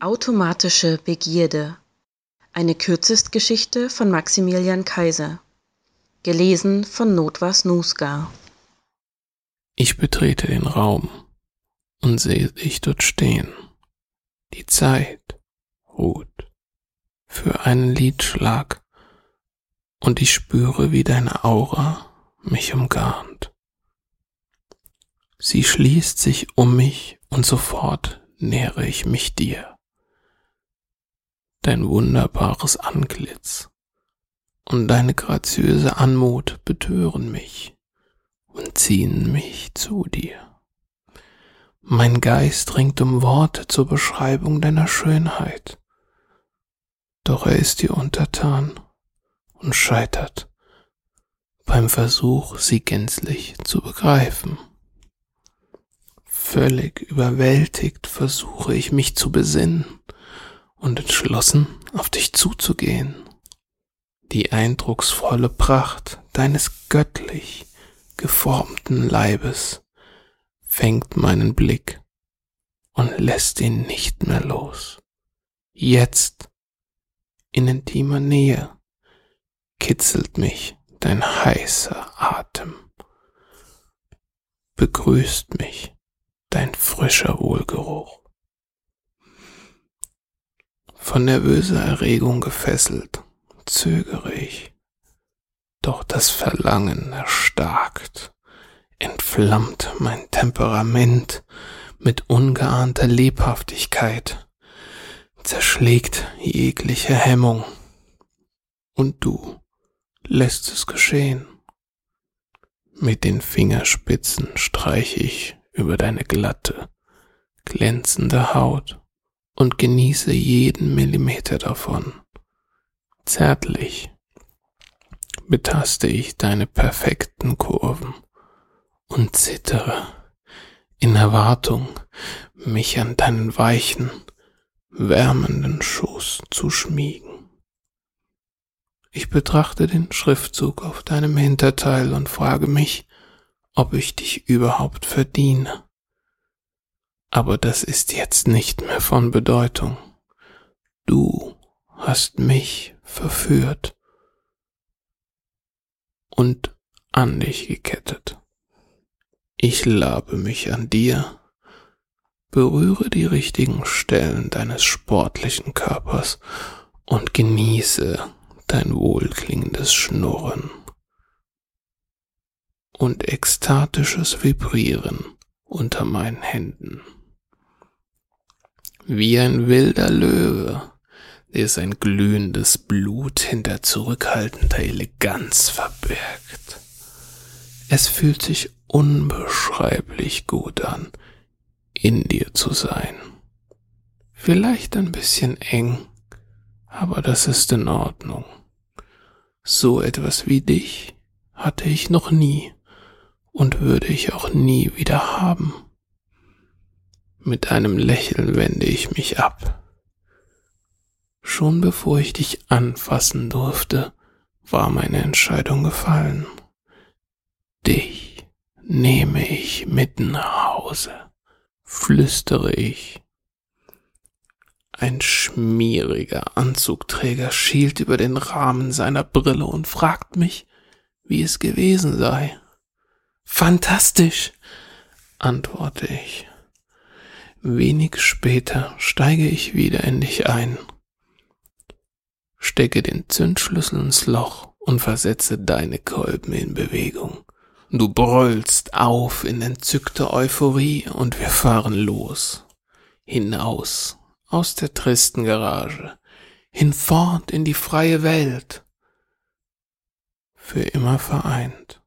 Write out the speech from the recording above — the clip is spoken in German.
Automatische Begierde Eine Kürzestgeschichte von Maximilian Kaiser Gelesen von Notwas Nusgar Ich betrete den Raum und sehe dich dort stehen. Die Zeit ruht für einen Liedschlag und ich spüre, wie deine Aura mich umgarnt. Sie schließt sich um mich und sofort nähere ich mich dir dein wunderbares Antlitz und deine graziöse Anmut betören mich und ziehen mich zu dir. Mein Geist ringt um Worte zur Beschreibung deiner Schönheit, doch er ist dir untertan und scheitert beim Versuch, sie gänzlich zu begreifen. Völlig überwältigt versuche ich mich zu besinnen und entschlossen auf dich zuzugehen. Die eindrucksvolle Pracht deines göttlich geformten Leibes fängt meinen Blick und lässt ihn nicht mehr los. Jetzt, in intimer Nähe, kitzelt mich dein heißer Atem, begrüßt mich dein frischer Wohlgeruch. Von nervöser Erregung gefesselt, zögere ich. Doch das Verlangen erstarkt, entflammt mein Temperament mit ungeahnter Lebhaftigkeit, zerschlägt jegliche Hemmung. Und du lässt es geschehen. Mit den Fingerspitzen streich ich über deine glatte, glänzende Haut und genieße jeden Millimeter davon. Zärtlich betaste ich deine perfekten Kurven und zittere in Erwartung, mich an deinen weichen, wärmenden Schoß zu schmiegen. Ich betrachte den Schriftzug auf deinem Hinterteil und frage mich, ob ich dich überhaupt verdiene. Aber das ist jetzt nicht mehr von Bedeutung. Du hast mich verführt und an dich gekettet. Ich labe mich an dir, berühre die richtigen Stellen deines sportlichen Körpers und genieße dein wohlklingendes Schnurren und ekstatisches Vibrieren unter meinen Händen wie ein wilder Löwe, der sein glühendes Blut hinter zurückhaltender Eleganz verbirgt. Es fühlt sich unbeschreiblich gut an, in dir zu sein. Vielleicht ein bisschen eng, aber das ist in Ordnung. So etwas wie dich hatte ich noch nie und würde ich auch nie wieder haben. Mit einem Lächeln wende ich mich ab. Schon bevor ich dich anfassen durfte, war meine Entscheidung gefallen. Dich nehme ich mit nach Hause, flüstere ich. Ein schmieriger Anzugträger schielt über den Rahmen seiner Brille und fragt mich, wie es gewesen sei. Fantastisch, antworte ich. Wenig später steige ich wieder in dich ein, stecke den Zündschlüssel ins Loch und versetze deine Kolben in Bewegung. Du brüllst auf in entzückter Euphorie und wir fahren los. Hinaus aus der tristen Garage, hinfort in die freie Welt. Für immer vereint.